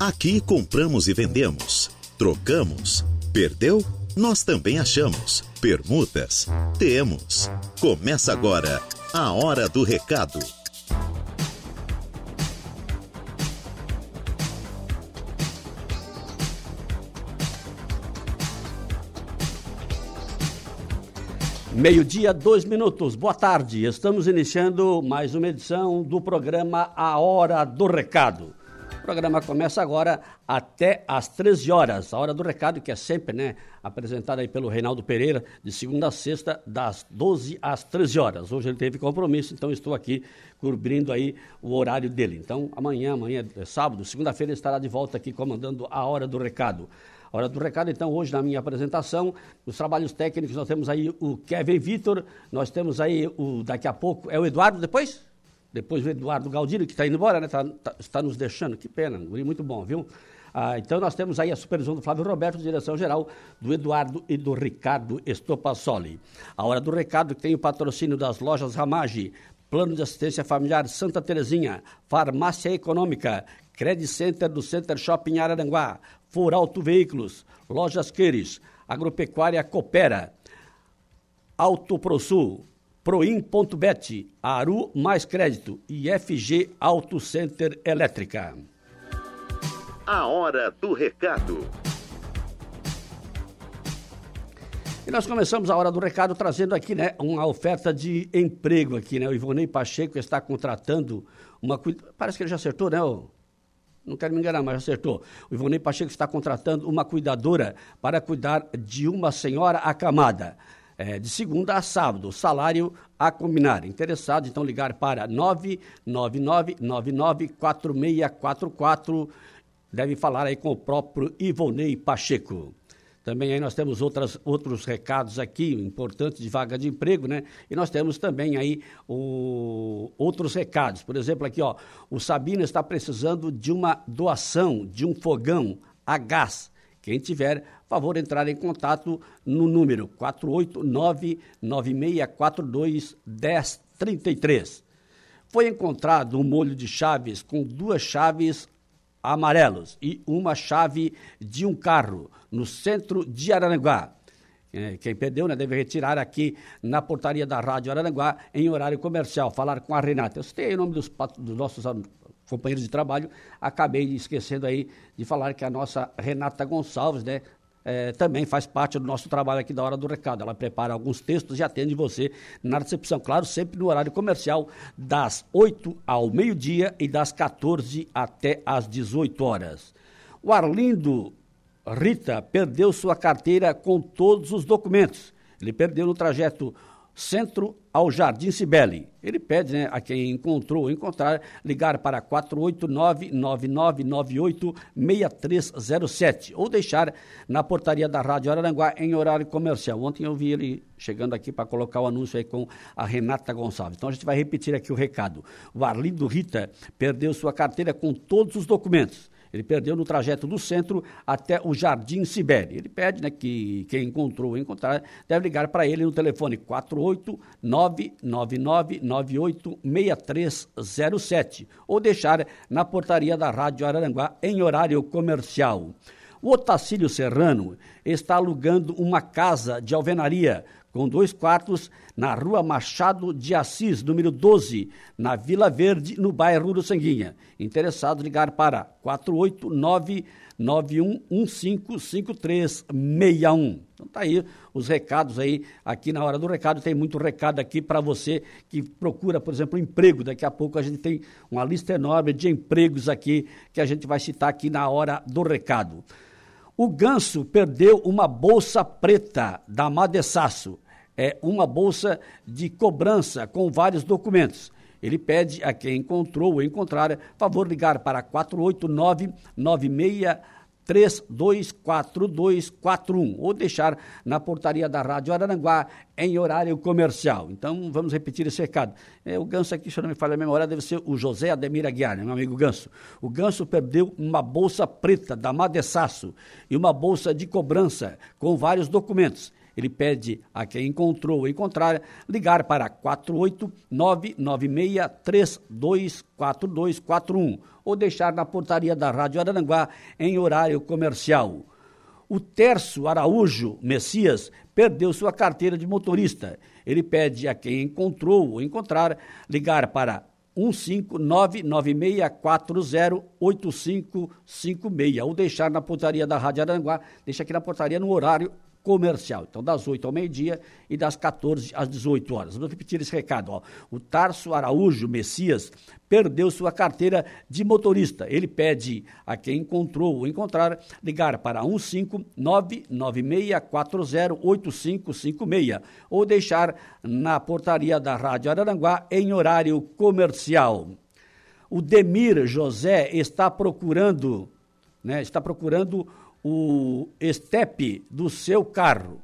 Aqui compramos e vendemos, trocamos, perdeu? Nós também achamos. Permutas? Temos. Começa agora a Hora do Recado. Meio-dia, dois minutos. Boa tarde. Estamos iniciando mais uma edição do programa A Hora do Recado. O programa começa agora até às 13 horas, a hora do recado, que é sempre né, apresentada aí pelo Reinaldo Pereira, de segunda a sexta, das 12 às 13 horas. Hoje ele teve compromisso, então estou aqui cobrindo aí o horário dele. Então, amanhã, amanhã é sábado, segunda-feira, estará de volta aqui comandando a hora do recado. Hora do recado, então, hoje na minha apresentação, os trabalhos técnicos, nós temos aí o Kevin Vitor, nós temos aí o, daqui a pouco, é o Eduardo depois? Depois o Eduardo Galdino, que está indo embora, né? Tá, tá, está nos deixando, que pena, um muito bom, viu? Ah, então nós temos aí a supervisão do Flávio Roberto, direção geral do Eduardo e do Ricardo Estopassoli. A hora do recado que tem o patrocínio das lojas Ramage, Plano de Assistência Familiar Santa Terezinha, Farmácia Econômica, Credit Center do Center Shopping Araranguá, For Auto Veículos, Lojas Queires, Agropecuária Coopera, Auto ProSul, Proin.bet, Aru Mais Crédito e FG Auto Center Elétrica. A hora do recado. E nós começamos a hora do recado trazendo aqui, né, uma oferta de emprego aqui, né? O Ivonei Pacheco está contratando uma parece que ele já acertou, né? Não quero me enganar, mas acertou. O Ivonei Pacheco está contratando uma cuidadora para cuidar de uma senhora acamada é, de segunda a sábado, salário a combinar. Interessado, então ligar para 999-994644. Deve falar aí com o próprio Ivonei Pacheco. Também aí nós temos outras, outros recados aqui importantes de vaga de emprego, né? E nós temos também aí o, outros recados. Por exemplo, aqui, ó, o Sabino está precisando de uma doação de um fogão a gás. Quem tiver, favor entrar em contato no número 489-9642-1033. Foi encontrado um molho de chaves com duas chaves amarelos e uma chave de um carro no centro de Araranguá. É, quem perdeu né, deve retirar aqui na portaria da Rádio Araranguá em horário comercial, falar com a Renata. Eu citei o nome dos, dos nossos companheiros de trabalho, acabei esquecendo aí de falar que a nossa Renata Gonçalves, né, é, também faz parte do nosso trabalho aqui da Hora do Recado. Ela prepara alguns textos e atende você na recepção, claro, sempre no horário comercial, das 8 ao meio-dia e das 14 até às 18 horas. O Arlindo Rita perdeu sua carteira com todos os documentos. Ele perdeu no trajeto centro ao Jardim Cibele. Ele pede né, a quem encontrou ou encontrar ligar para 489-9998-6307 ou deixar na portaria da Rádio Araranguá em horário comercial. Ontem eu vi ele chegando aqui para colocar o anúncio aí com a Renata Gonçalves. Então a gente vai repetir aqui o recado. O Arlindo Rita perdeu sua carteira com todos os documentos. Ele perdeu no trajeto do centro até o Jardim Sibéria. Ele pede né, que quem encontrou ou encontrar deve ligar para ele no telefone 48999986307 ou deixar na portaria da Rádio Araranguá em horário comercial. O Otacílio Serrano está alugando uma casa de alvenaria com dois quartos na rua Machado de Assis, número 12, na Vila Verde, no bairro do Sanguinha. Interessado, ligar para 489 91155361. Então tá aí os recados aí, aqui na hora do recado, tem muito recado aqui para você que procura, por exemplo, emprego. Daqui a pouco a gente tem uma lista enorme de empregos aqui que a gente vai citar aqui na hora do recado. O Ganso perdeu uma bolsa preta da Madessaço é uma bolsa de cobrança com vários documentos. Ele pede a quem encontrou ou encontrar, favor ligar para 489 96 324241 ou deixar na portaria da Rádio Araranguá em horário comercial. Então, vamos repetir esse recado. É, o Ganso aqui, se eu não me falha a memória, deve ser o José Ademir Aguiar, meu amigo Ganso. O Ganso perdeu uma bolsa preta da Madessaço e uma bolsa de cobrança com vários documentos. Ele pede a quem encontrou ou encontrar ligar para 48996324241 ou deixar na portaria da Rádio Araranguá em horário comercial. O Terço Araújo Messias perdeu sua carteira de motorista. Ele pede a quem encontrou ou encontrar ligar para 15996408556 ou deixar na portaria da Rádio Aranguá, deixa aqui na portaria no horário comercial. Então, das 8 ao meio-dia e das 14 às 18 horas. Vou repetir esse recado. Ó. O Tarso Araújo Messias perdeu sua carteira de motorista. Ele pede a quem encontrou ou encontrar ligar para 15996408556 ou deixar na portaria da Rádio Araranguá em horário comercial. O Demir José está procurando, né, está procurando o estepe do seu carro.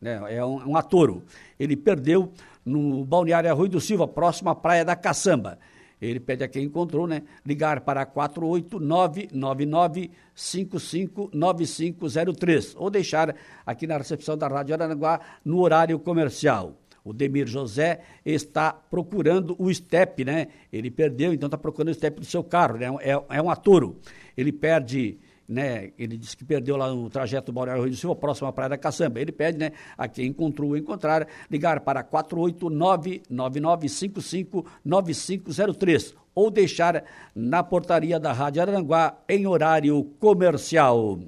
Né? É um, um atoro. Ele perdeu no balneário Arroio do Silva, próximo à Praia da Caçamba. Ele pede a quem encontrou, né? Ligar para 48999559503 ou deixar aqui na recepção da Rádio Aranaguá no horário comercial. O Demir José está procurando o step, né? Ele perdeu, então está procurando o step do seu carro, né? É, é um atoro. Ele perde né, ele disse que perdeu lá no trajeto do Balneário Rio do Silva, próximo à Praia da Caçamba. Ele pede, né, a quem encontrou ou encontrar, ligar para 489-9955-9503 ou deixar na portaria da Rádio Aranguá em horário comercial.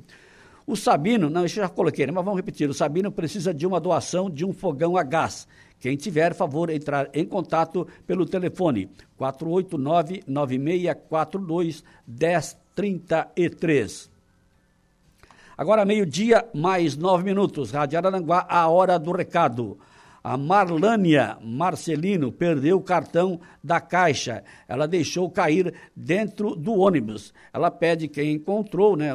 O Sabino, não, isso eu já coloquei, né, mas vamos repetir, o Sabino precisa de uma doação de um fogão a gás. Quem tiver, favor, entrar em contato pelo telefone 489 9642 10 33. Agora, meio-dia, mais nove minutos. Rádio Araranguá, a hora do recado. A Marlânia Marcelino perdeu o cartão da caixa. Ela deixou cair dentro do ônibus. Ela pede quem encontrou, né,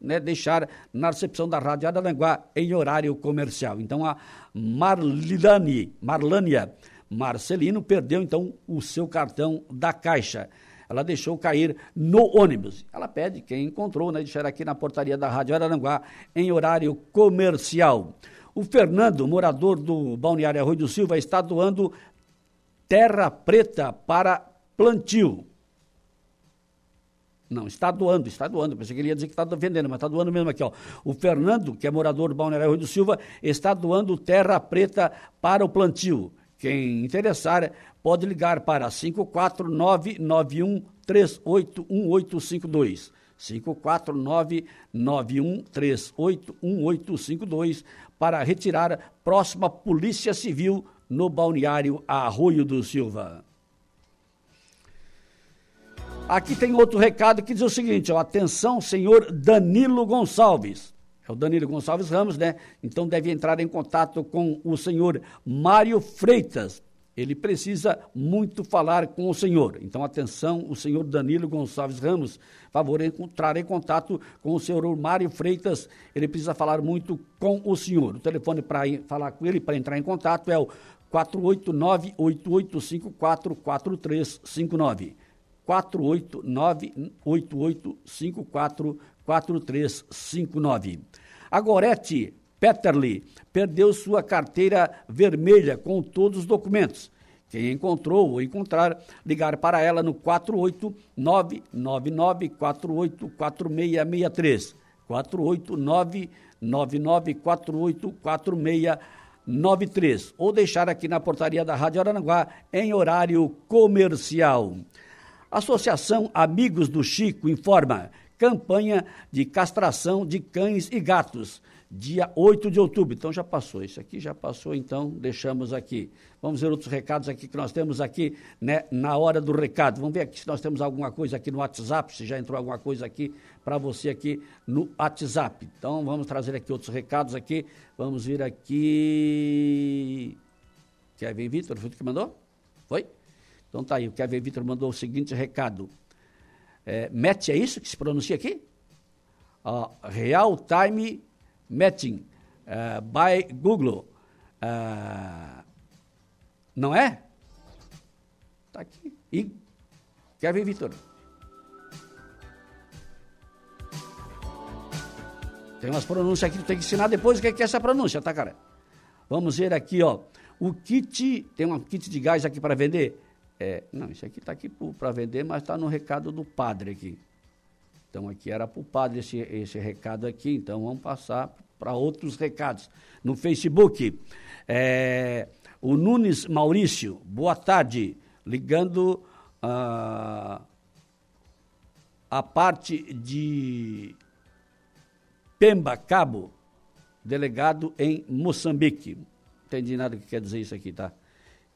né, deixar na recepção da Rádio Araranguá em horário comercial. Então, a Marlane, Marlânia Marcelino perdeu, então, o seu cartão da caixa ela deixou cair no ônibus. Ela pede, quem encontrou, né, deixar aqui na portaria da Rádio Araranguá, em horário comercial. O Fernando, morador do Balneário Arroio do Silva, está doando terra preta para plantio. Não, está doando, está doando. Pensei que ele ia dizer que está vendendo, mas está doando mesmo aqui. Ó. O Fernando, que é morador do Balneário Arroio do Silva, está doando terra preta para o plantio. Quem interessar pode ligar para 54991381852. 54991381852 para retirar próxima Polícia Civil no balneário Arroio do Silva. Aqui tem outro recado que diz o seguinte, ó, atenção, senhor Danilo Gonçalves. É o Danilo Gonçalves Ramos, né? Então deve entrar em contato com o senhor Mário Freitas, ele precisa muito falar com o senhor. Então, atenção, o senhor Danilo Gonçalves Ramos, favor entrar em contato com o senhor Mário Freitas, ele precisa falar muito com o senhor. O telefone para falar com ele, para entrar em contato, é o 489-8854-4359. 489-8854-4359. A Gorete Petterly perdeu sua carteira vermelha com todos os documentos. Quem encontrou ou encontrar, ligar para ela no 48999484663. 48999484693 ou deixar aqui na portaria da Rádio Aranguá em horário comercial. Associação Amigos do Chico informa campanha de castração de cães e gatos dia 8 de outubro. Então já passou, isso aqui já passou, então deixamos aqui. Vamos ver outros recados aqui que nós temos aqui né, na hora do recado. Vamos ver aqui se nós temos alguma coisa aqui no WhatsApp, se já entrou alguma coisa aqui para você aqui no WhatsApp. Então vamos trazer aqui outros recados aqui. Vamos vir aqui. Kevin Vitor, foi o que mandou? Foi? Então tá aí, o Kevin Vitor mandou o seguinte recado. É, MET, é isso que se pronuncia aqui? Uh, Real Time Matching uh, by Google. Uh, não é? Está aqui. E Kevin Vitor. Tem umas pronúncias aqui tu tem que ensinar depois o é, que é essa pronúncia, tá, cara? Vamos ver aqui, ó. O kit, tem um kit de gás aqui para vender? É, não, isso aqui está aqui para vender, mas está no recado do padre aqui. Então aqui era para o padre esse, esse recado aqui, então vamos passar para outros recados. No Facebook, é, o Nunes Maurício, boa tarde, ligando a, a parte de Pemba Cabo, delegado em Moçambique. Entendi nada que quer dizer isso aqui, tá?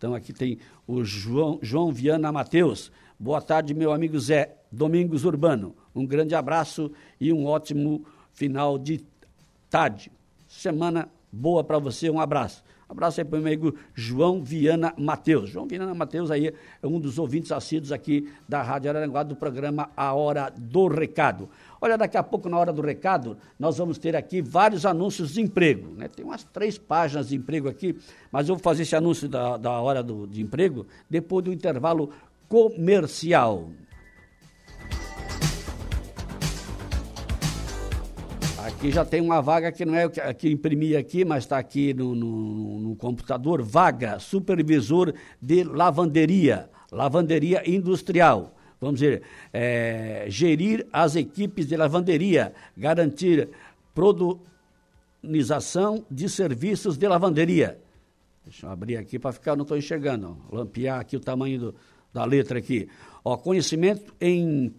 Então aqui tem o João, João Viana Mateus. Boa tarde, meu amigo Zé Domingos Urbano. Um grande abraço e um ótimo final de tarde. Semana boa para você, um abraço. Abraço aí para o meu amigo João Viana Mateus. João Viana Mateus aí é um dos ouvintes assíduos aqui da Rádio Araranguá do programa A Hora do Recado. Olha, daqui a pouco, na hora do recado, nós vamos ter aqui vários anúncios de emprego. Né? Tem umas três páginas de emprego aqui, mas eu vou fazer esse anúncio da, da hora do, de emprego depois do intervalo comercial. Aqui já tem uma vaga que não é que, que imprimi aqui, mas está aqui no, no, no, computador. Vaga, supervisor de lavanderia, lavanderia industrial. Vamos dizer, é, gerir as equipes de lavanderia, garantir produnização de serviços de lavanderia. Deixa eu abrir aqui para ficar, não estou enxergando. Lampear aqui o tamanho do, da letra aqui. Ó, conhecimento em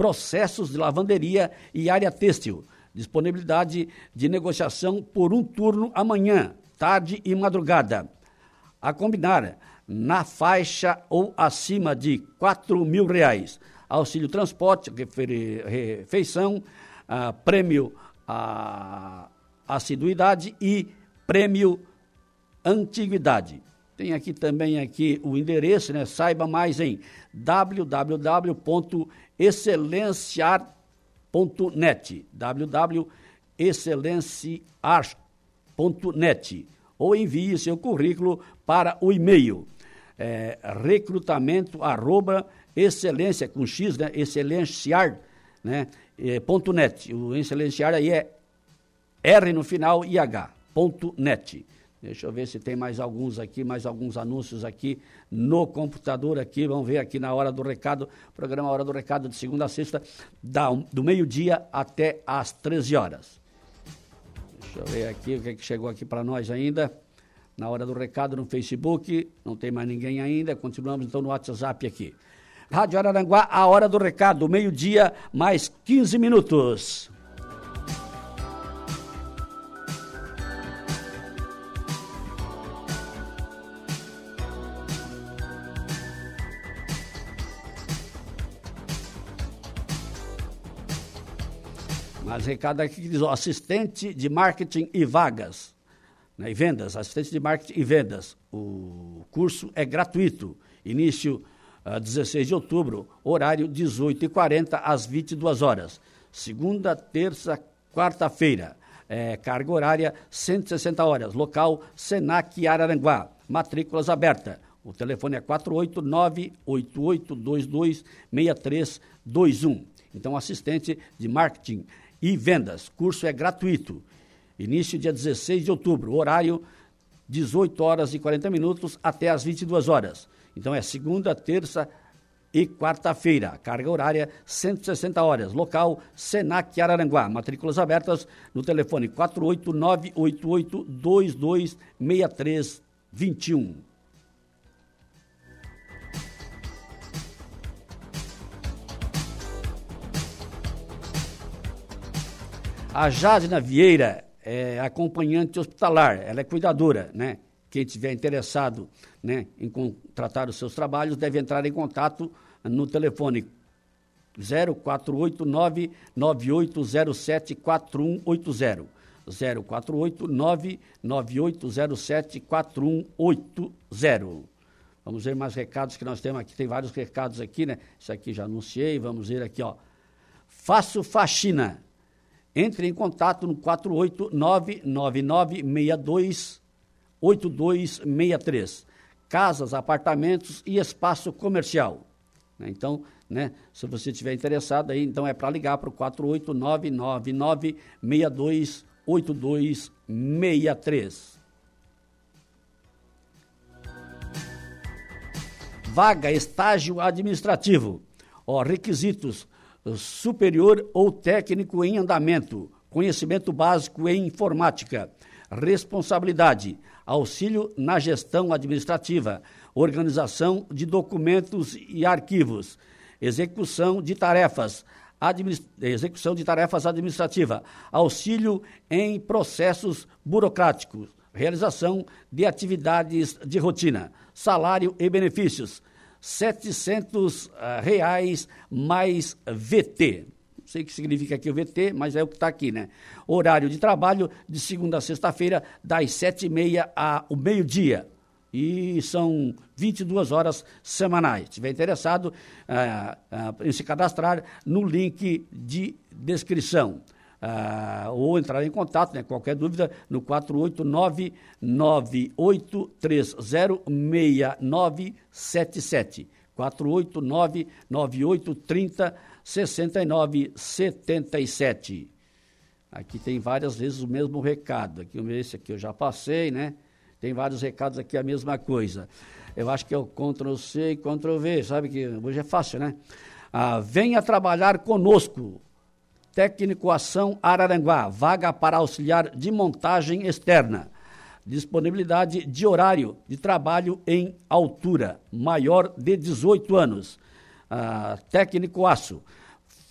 processos de lavanderia e área têxtil. Disponibilidade de negociação por um turno amanhã, tarde e madrugada. A combinar, na faixa ou acima de quatro mil reais. Auxílio transporte, refeição, ah, prêmio ah, assiduidade e prêmio antiguidade. Tem aqui também aqui o endereço, né? Saiba mais em www.excelenciar.net www.excelenciar.net ou envie seu currículo para o e-mail é, recrutamento arroba excelência com x, né? Né? É, ponto net. O excelenciar aí é R no final e H, ponto net. Deixa eu ver se tem mais alguns aqui, mais alguns anúncios aqui no computador aqui. Vamos ver aqui na hora do recado, programa Hora do Recado de segunda a sexta, da, do meio-dia até às 13 horas. Deixa eu ver aqui o que, é que chegou aqui para nós ainda. Na hora do recado no Facebook, não tem mais ninguém ainda. Continuamos então no WhatsApp aqui. Rádio Araranguá, a hora do recado, meio-dia, mais 15 minutos. Recado aqui que diz, ó, assistente de marketing e vagas, né, e vendas, assistente de marketing e vendas. O curso é gratuito, início uh, ah, 16 de outubro, horário 18h40 às 22 horas. Segunda, terça, quarta-feira. É, carga horária 160 horas. Local Senac Araranguá. Matrículas aberta. O telefone é 489-8822-6321. Então, assistente de marketing e vendas. Curso é gratuito. Início dia 16 de outubro, horário 18 horas e 40 minutos até as 22 horas. Então é segunda, terça e quarta-feira. Carga horária 160 horas. Local Senac Araranguá. Matrículas abertas no telefone 48988226321. A Jadina Vieira é acompanhante hospitalar, ela é cuidadora, né? Quem tiver interessado né, em contratar os seus trabalhos deve entrar em contato no telefone 0489 9807 4180. 0489 9807 4180. Vamos ver mais recados que nós temos aqui. Tem vários recados aqui, né? Isso aqui já anunciei. Vamos ver aqui, ó. Faço faxina entre em contato no 48999628263. Casas, apartamentos e espaço comercial. Né, então, né, se você estiver interessado aí, então é para ligar para o 48999628263. Vaga estágio administrativo. Ó, requisitos: superior ou técnico em andamento, conhecimento básico em informática, responsabilidade, auxílio na gestão administrativa, organização de documentos e arquivos, execução de tarefas, execução de tarefas administrativa, auxílio em processos burocráticos, realização de atividades de rotina, salário e benefícios, 700 uh, reais mais VT. Não sei o que significa aqui o VT, mas é o que está aqui, né? Horário de trabalho de segunda a sexta-feira, das sete e meia ao meio-dia. E são 22 horas semanais. Se tiver interessado uh, em se cadastrar no link de descrição ah, ou entrar em contato, né, qualquer dúvida, no 489-9830-6977. 489-9830-6977. Aqui tem várias vezes o mesmo recado. Aqui, esse aqui eu já passei, né? Tem vários recados aqui, a mesma coisa. Eu acho que é o Ctrl C e Ctrl V, sabe que hoje é fácil, né? Ah, venha trabalhar conosco. Técnico Ação Araranguá, vaga para auxiliar de montagem externa. Disponibilidade de horário de trabalho em altura, maior de 18 anos. Ah, técnico Aço.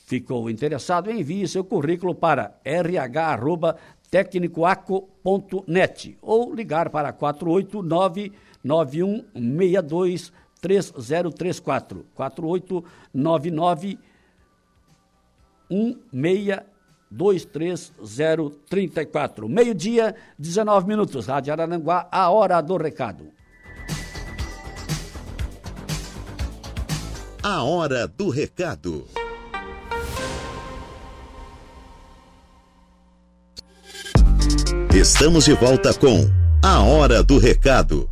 Ficou interessado? Envie seu currículo para rh.tecnicoaco.net ou ligar para 489 9162 3034 4899 1623034. Meio-dia, 19 minutos. Rádio Araranguá, a hora do recado. A hora do recado. Estamos de volta com A Hora do Recado.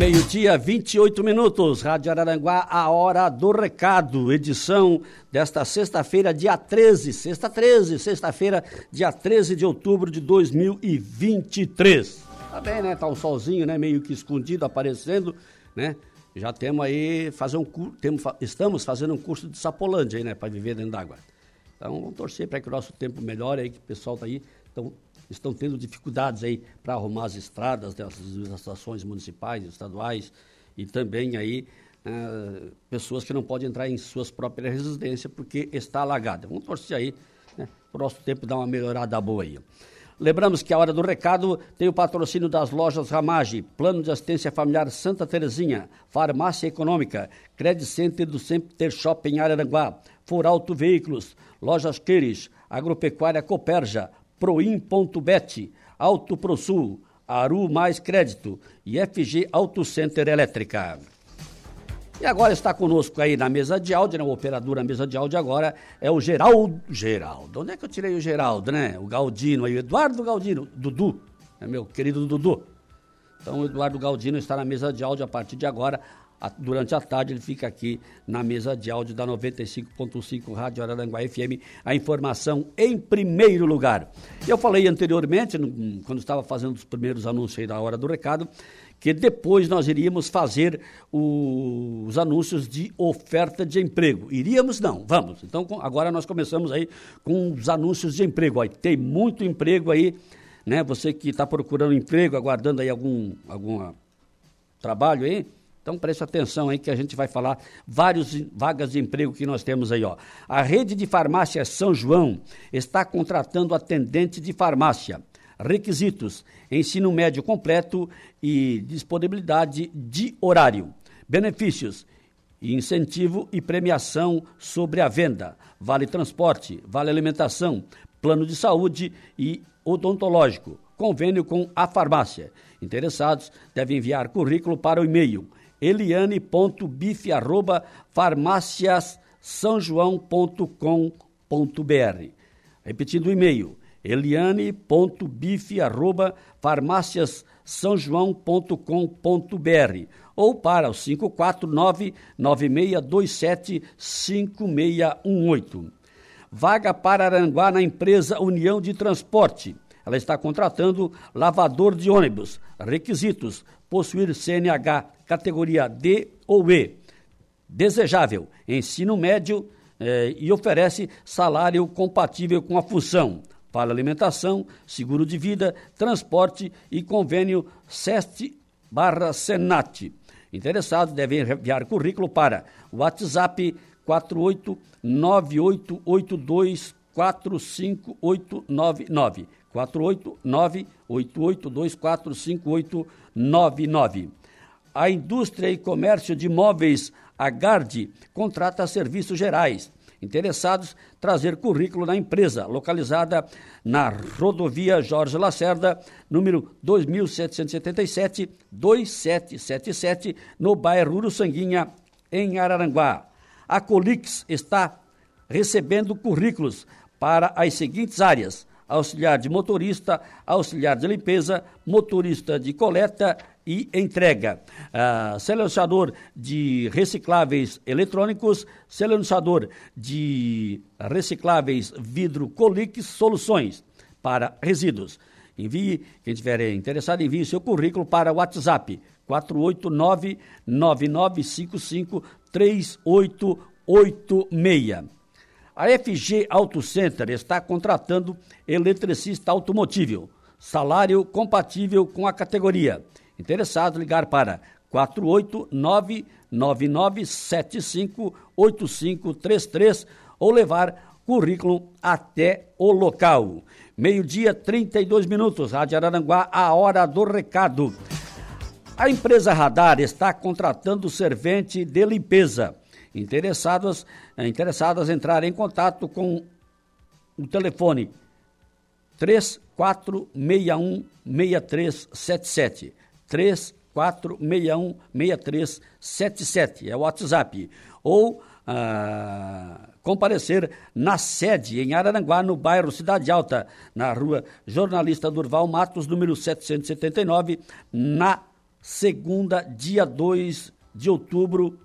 Meio-dia, 28 minutos. Rádio Araranguá, a hora do recado. Edição desta sexta-feira, dia 13. Sexta 13, sexta-feira, dia 13 de outubro de 2023. Tá bem, né? Tá um solzinho, né? Meio que escondido, aparecendo, né? Já temos aí, fazer um temos, estamos fazendo um curso de sapolândia aí, né? Para viver dentro d'água. Então, vamos torcer para que o nosso tempo melhore aí, que o pessoal tá aí. Então, estão tendo dificuldades aí para arrumar as estradas das estações municipais, estaduais e também aí uh, pessoas que não podem entrar em suas próprias residências porque está alagada. Vamos torcer aí, né, para o nosso tempo dar uma melhorada boa aí. Lembramos que a hora do recado tem o patrocínio das lojas Ramage, Plano de Assistência Familiar Santa Terezinha, Farmácia Econômica, Credit Center do Center Shopping Araranguá, Foralto Veículos, Lojas Queires, Agropecuária Coperja, Proim.bet, Auto ProSul, Aru Mais Crédito e FG Auto Center Elétrica. E agora está conosco aí na mesa de áudio, né? O operador na mesa de áudio agora é o Geraldo. Geraldo, onde é que eu tirei o Geraldo, né? O Galdino aí, o Eduardo Galdino, Dudu, é meu querido Dudu. Então o Eduardo Galdino está na mesa de áudio a partir de agora, durante a tarde ele fica aqui na mesa de áudio da 95.5 Rádio Araranguá FM, a informação em primeiro lugar. Eu falei anteriormente, quando estava fazendo os primeiros anúncios aí da hora do recado, que depois nós iríamos fazer os anúncios de oferta de emprego. Iríamos? Não, vamos. Então agora nós começamos aí com os anúncios de emprego. Aí, tem muito emprego aí, né? Você que está procurando emprego, aguardando aí algum, algum trabalho aí, então preste atenção aí que a gente vai falar várias vagas de emprego que nós temos aí, ó. A rede de farmácia São João está contratando atendente de farmácia. Requisitos: ensino médio completo e disponibilidade de horário. Benefícios: incentivo e premiação sobre a venda, vale transporte, vale alimentação, plano de saúde e odontológico. Convênio com a farmácia. Interessados devem enviar currículo para o e-mail eliane.bife@farmáciassaojoão.com.br. Repetindo o e-mail, eliane.bife@farmáciassãojoão.com.br ou para o 549 9627 5618. Vaga para Aranguá na empresa União de Transporte. Ela está contratando lavador de ônibus. Requisitos: possuir CNH categoria D ou E. Desejável: ensino médio eh, e oferece salário compatível com a função. Para alimentação, seguro de vida, transporte e convênio SEST barra Senat. Interessados devem enviar currículo para WhatsApp 48988245899. 48988245899. A indústria e comércio de imóveis, a GARD, contrata serviços gerais Interessados, trazer currículo na empresa, localizada na rodovia Jorge Lacerda, número 2777, 2777, no bairro Uruçanguinha, em Araranguá. A Colix está recebendo currículos para as seguintes áreas: auxiliar de motorista, auxiliar de limpeza, motorista de coleta e entrega. Uh, selecionador de recicláveis eletrônicos, selecionador de recicláveis vidro Colix Soluções para resíduos. Envie, quem estiver interessado, envie seu currículo para o WhatsApp 489 9955 3886. A FG Auto Center está contratando eletricista automotivo. Salário compatível com a categoria. Interessado, ligar para 489-9975-8533 ou levar currículo até o local. Meio-dia, 32 minutos, Rádio Araranguá, a hora do recado. A empresa Radar está contratando servente de limpeza. Interessadas, interessadas entrar em contato com o telefone 3461 6377. 34616377, é o WhatsApp. Ou ah, comparecer na sede em Araranguá, no bairro Cidade Alta, na rua Jornalista Durval Matos, número 779, na segunda, dia 2 de outubro,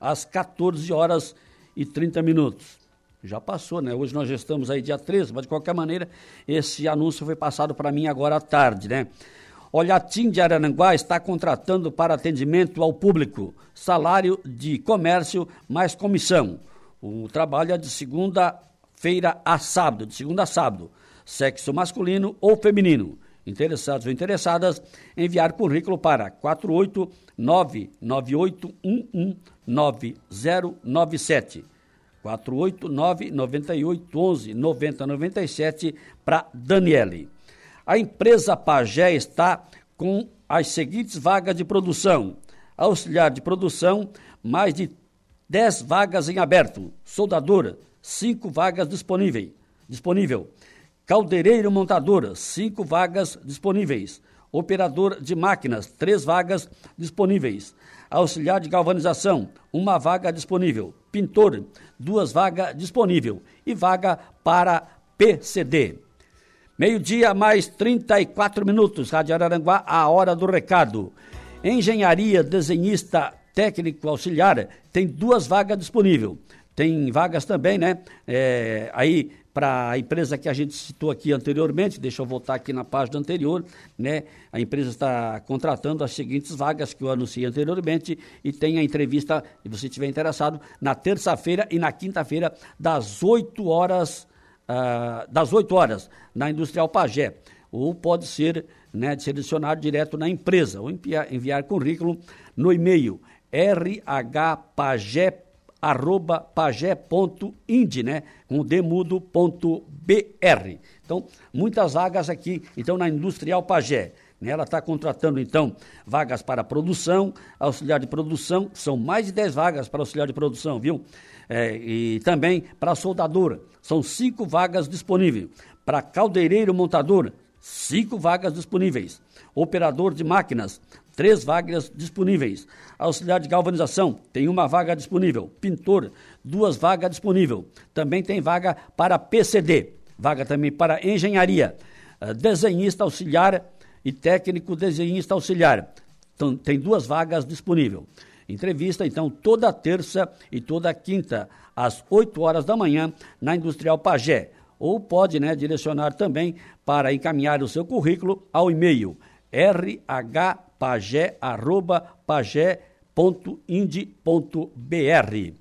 às 14 horas e 30 minutos. Já passou, né? Hoje nós já estamos aí dia 13, mas de qualquer maneira, esse anúncio foi passado para mim agora à tarde, né? Olha, a TIM de Arananguá está contratando para atendimento ao público, salário de comércio mais comissão. O trabalho é de segunda-feira a sábado, de segunda a sábado, sexo masculino ou feminino. Interessados ou interessadas, enviar currículo para 48988119097. 48998119097 para Daniele. A empresa Pagé está com as seguintes vagas de produção: auxiliar de produção, mais de 10 vagas em aberto, soldadora, 5 vagas disponíveis. Disponível. Caldeireiro montadora, 5 vagas disponíveis. Operador de máquinas, 3 vagas disponíveis. Auxiliar de galvanização, uma vaga disponível. Pintor, duas vagas disponível. E vaga para PCD. Meio-dia, mais 34 minutos. Rádio Araranguá, a hora do recado. Engenharia, desenhista técnico auxiliar, tem duas vagas disponíveis. Tem vagas também, né? É, aí, para a empresa que a gente citou aqui anteriormente, deixa eu voltar aqui na página anterior, né? A empresa está contratando as seguintes vagas que eu anunciei anteriormente e tem a entrevista, se você estiver interessado, na terça-feira e na quinta-feira, das 8 horas ah, das 8 horas na Industrial Pagé, ou pode ser né, selecionado direto na empresa, ou enviar, enviar currículo no e-mail rhpagé.ind, né, com demudo.br. Então, muitas vagas aqui, então, na Industrial Pagé. Né, ela está contratando, então, vagas para produção, auxiliar de produção, são mais de 10 vagas para auxiliar de produção, viu? É, e também para soldadora. São cinco vagas disponíveis. Para caldeireiro montador, cinco vagas disponíveis. Operador de máquinas, três vagas disponíveis. Auxiliar de galvanização, tem uma vaga disponível. Pintor, duas vagas disponíveis. Também tem vaga para PCD. vaga também para engenharia, uh, desenhista auxiliar e técnico desenhista auxiliar. Então, tem duas vagas disponíveis. Entrevista, então, toda terça e toda quinta, às 8 horas da manhã, na Industrial Pagé. Ou pode né, direcionar também para encaminhar o seu currículo ao e-mail rhpagé.pagé.ind.br.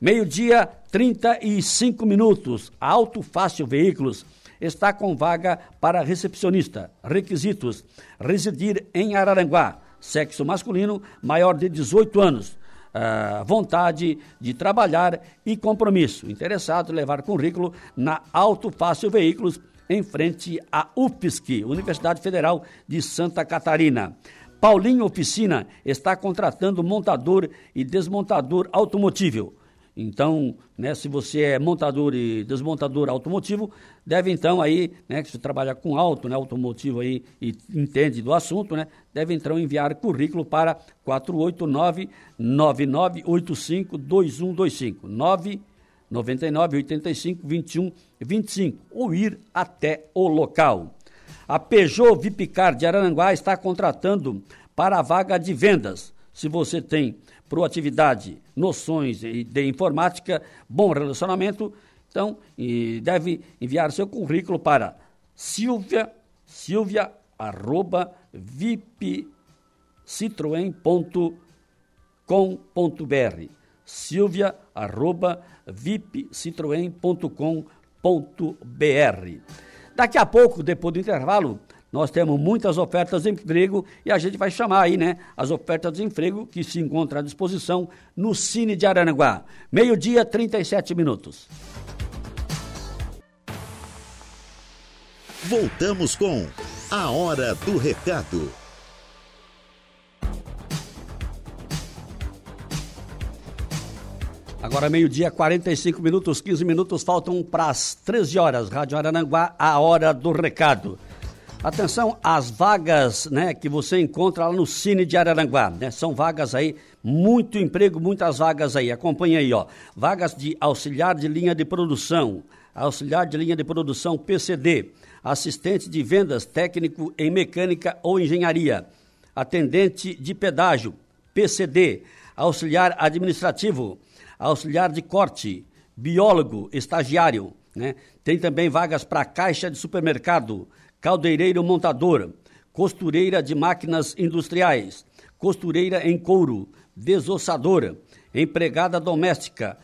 Meio-dia, 35 minutos. Auto Fácil Veículos está com vaga para recepcionista. Requisitos: residir em Araranguá, sexo masculino, maior de 18 anos. Uh, vontade de trabalhar e compromisso. Interessado levar currículo na Auto Fácil Veículos, em frente à UFSC, Universidade Federal de Santa Catarina. Paulinho Oficina está contratando montador e desmontador automotivo. Então, né, se você é montador e desmontador automotivo, deve então aí, né, você trabalha com auto, né, automotivo aí e entende do assunto, né, deve então enviar currículo para 489 9985 2125 999 85 21 25 ou ir até o local. A Peugeot Vipcar de Araranguá está contratando para a vaga de vendas. Se você tem proatividade, noções de informática, bom relacionamento, então deve enviar seu currículo para silvia, silvia arroba vipcitroen.com.br silvia arroba Daqui a pouco, depois do intervalo, nós temos muitas ofertas de emprego e a gente vai chamar aí, né, as ofertas de emprego que se encontram à disposição no Cine de Aranaguá. Meio-dia, 37 minutos. Voltamos com A Hora do Recado. Agora meio-dia, 45 minutos, 15 minutos, faltam para as 13 horas. Rádio Arananguá, a hora do recado. Atenção às vagas né, que você encontra lá no Cine de Araranguá. Né? São vagas aí, muito emprego, muitas vagas aí. Acompanhe aí, ó. Vagas de auxiliar de linha de produção, auxiliar de linha de produção PCD, assistente de vendas técnico em mecânica ou engenharia, atendente de pedágio PCD, auxiliar administrativo, auxiliar de corte, biólogo, estagiário. Né? Tem também vagas para caixa de supermercado caldeireiro montador, costureira de máquinas industriais, costureira em couro, desossadora, empregada doméstica,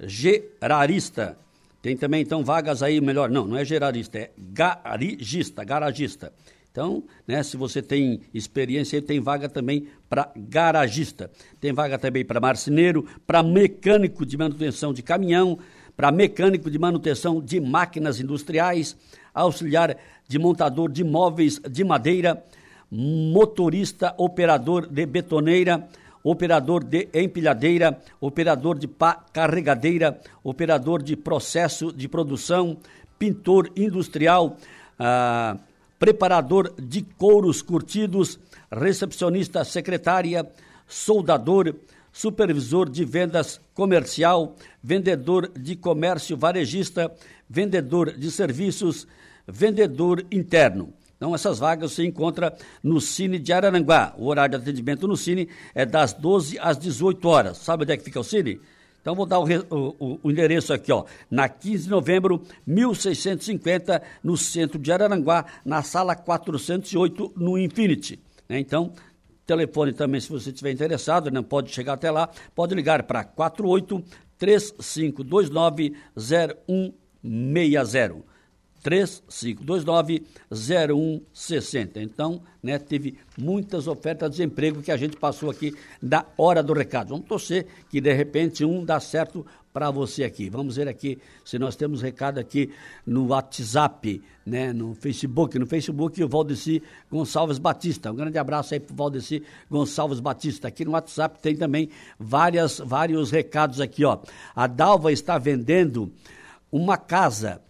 gerarista. Tem também, então, vagas aí, melhor, não, não é gerarista, é garagista, garagista. Então, né, se você tem experiência, tem vaga também para garagista. Tem vaga também para marceneiro, para mecânico de manutenção de caminhão, para mecânico de manutenção de máquinas industriais, auxiliar de montador de móveis de madeira, motorista, operador de betoneira, operador de empilhadeira, operador de pá carregadeira, operador de processo de produção, pintor industrial, ah, preparador de couros curtidos, recepcionista secretária, soldador, supervisor de vendas comercial, vendedor de comércio varejista, vendedor de serviços, vendedor interno. Então, essas vagas se encontra no Cine de Araranguá. O horário de atendimento no Cine é das 12 às 18 horas. Sabe onde é que fica o Cine? Então, vou dar o, o, o, endereço aqui, ó. Na 15 de novembro, 1650, no centro de Araranguá, na sala 408, no Infinity. Né? Então, telefone também, se você estiver interessado, né? pode chegar até lá, pode ligar para 48 3529 0160. 3529-0160. Então, né, teve muitas ofertas de emprego que a gente passou aqui da hora do recado. Vamos torcer que de repente um dá certo para você aqui. Vamos ver aqui se nós temos recado aqui no WhatsApp, né, no Facebook. No Facebook, o Valdeci Gonçalves Batista. Um grande abraço aí para o Valdeci Gonçalves Batista. Aqui no WhatsApp tem também várias, vários recados aqui, ó. A Dalva está vendendo uma casa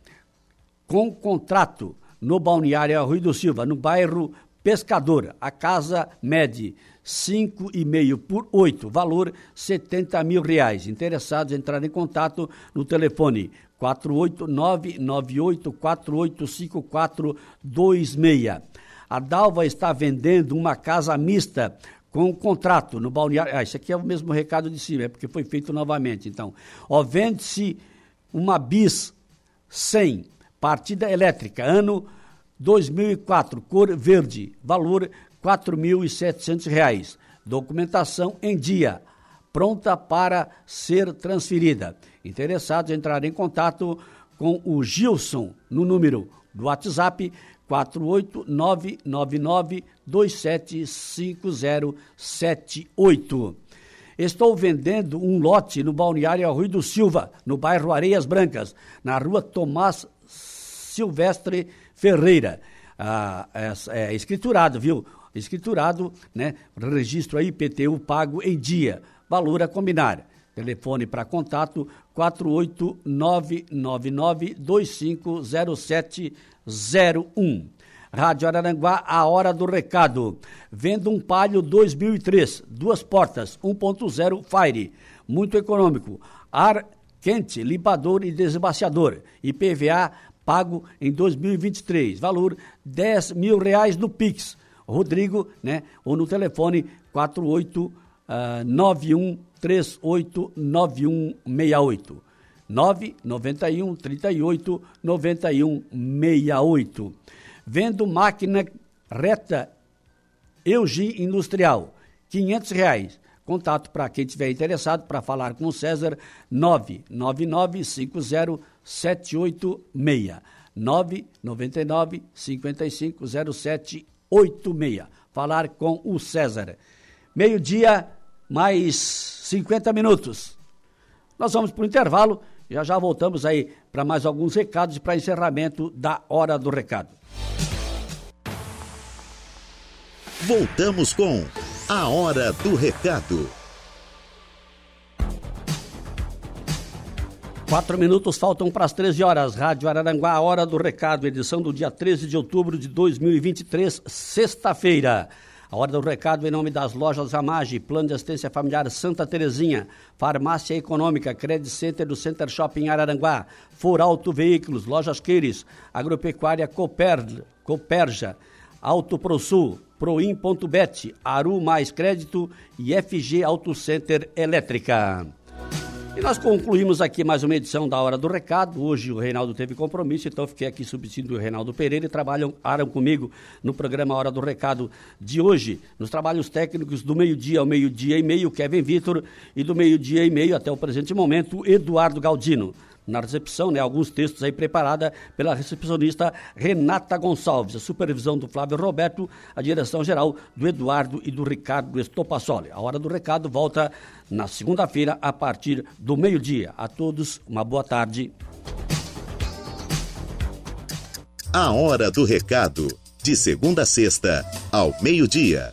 com contrato no balneário Rui do Silva, no bairro Pescador, a casa mede 5,5 por 8, valor 70 mil reais. Interessados entrar em contato no telefone 489-98485426. A Dalva está vendendo uma casa mista com contrato no balneário. Ah, isso aqui é o mesmo recado de cima, é porque foi feito novamente. Então, ó, vende-se uma bis 100, partida elétrica, ano 2004, cor verde, valor R$ 4.700. Documentação em dia, pronta para ser transferida. Interessados entrarem em contato com o Gilson no número do WhatsApp 48999275078. Estou vendendo um lote no balneário Rui do Silva, no bairro Areias Brancas, na rua Tomás Silvestre Ferreira. Ah, é, é escriturado, viu? Escriturado, né? Registro aí, IPTU pago em dia. Valor a combinar. Telefone para contato 48999250701. Rádio Araranguá, a hora do recado. Vendo um Palio 2003, duas portas, 1.0 Fire, muito econômico. Ar quente, limpador e desbaciador. IPVA pago em 2023. Valor 10 mil reais no Pix. Rodrigo, né? Ou no telefone 4891 389168. 991 38 91 68. Vendo máquina reta Eugi Industrial, 500 reais. Contato para quem estiver interessado para falar com o César, 999 50 786. 999 55 0786. Falar com o César. Meio-dia, mais 50 minutos. Nós vamos para o intervalo. Já já voltamos aí para mais alguns recados e para encerramento da Hora do Recado. Voltamos com a Hora do Recado. Quatro minutos faltam para as 13 horas. Rádio Araranguá, hora do recado, edição do dia 13 de outubro de 2023, sexta-feira. A hora do recado em nome das lojas Amage, Plano de Assistência Familiar Santa Terezinha, Farmácia Econômica, Credit Center do Center Shopping Araranguá, For Auto Veículos, Lojas Queires, Agropecuária Coper, Coperja, Auto ProSul, Proin.bet, Aru Mais Crédito e FG Auto Center Elétrica. E nós concluímos aqui mais uma edição da Hora do Recado. Hoje o Reinaldo teve compromisso, então fiquei aqui substituindo o Reinaldo Pereira e trabalham comigo no programa Hora do Recado de hoje. Nos trabalhos técnicos do meio-dia ao meio-dia e meio, Kevin Vitor, e do meio-dia e meio até o presente momento, Eduardo Galdino na recepção, né, alguns textos aí preparada pela recepcionista Renata Gonçalves, a supervisão do Flávio Roberto, a direção geral do Eduardo e do Ricardo Estopassoli. A hora do recado volta na segunda-feira a partir do meio-dia. A todos uma boa tarde. A hora do recado, de segunda a sexta, ao meio-dia.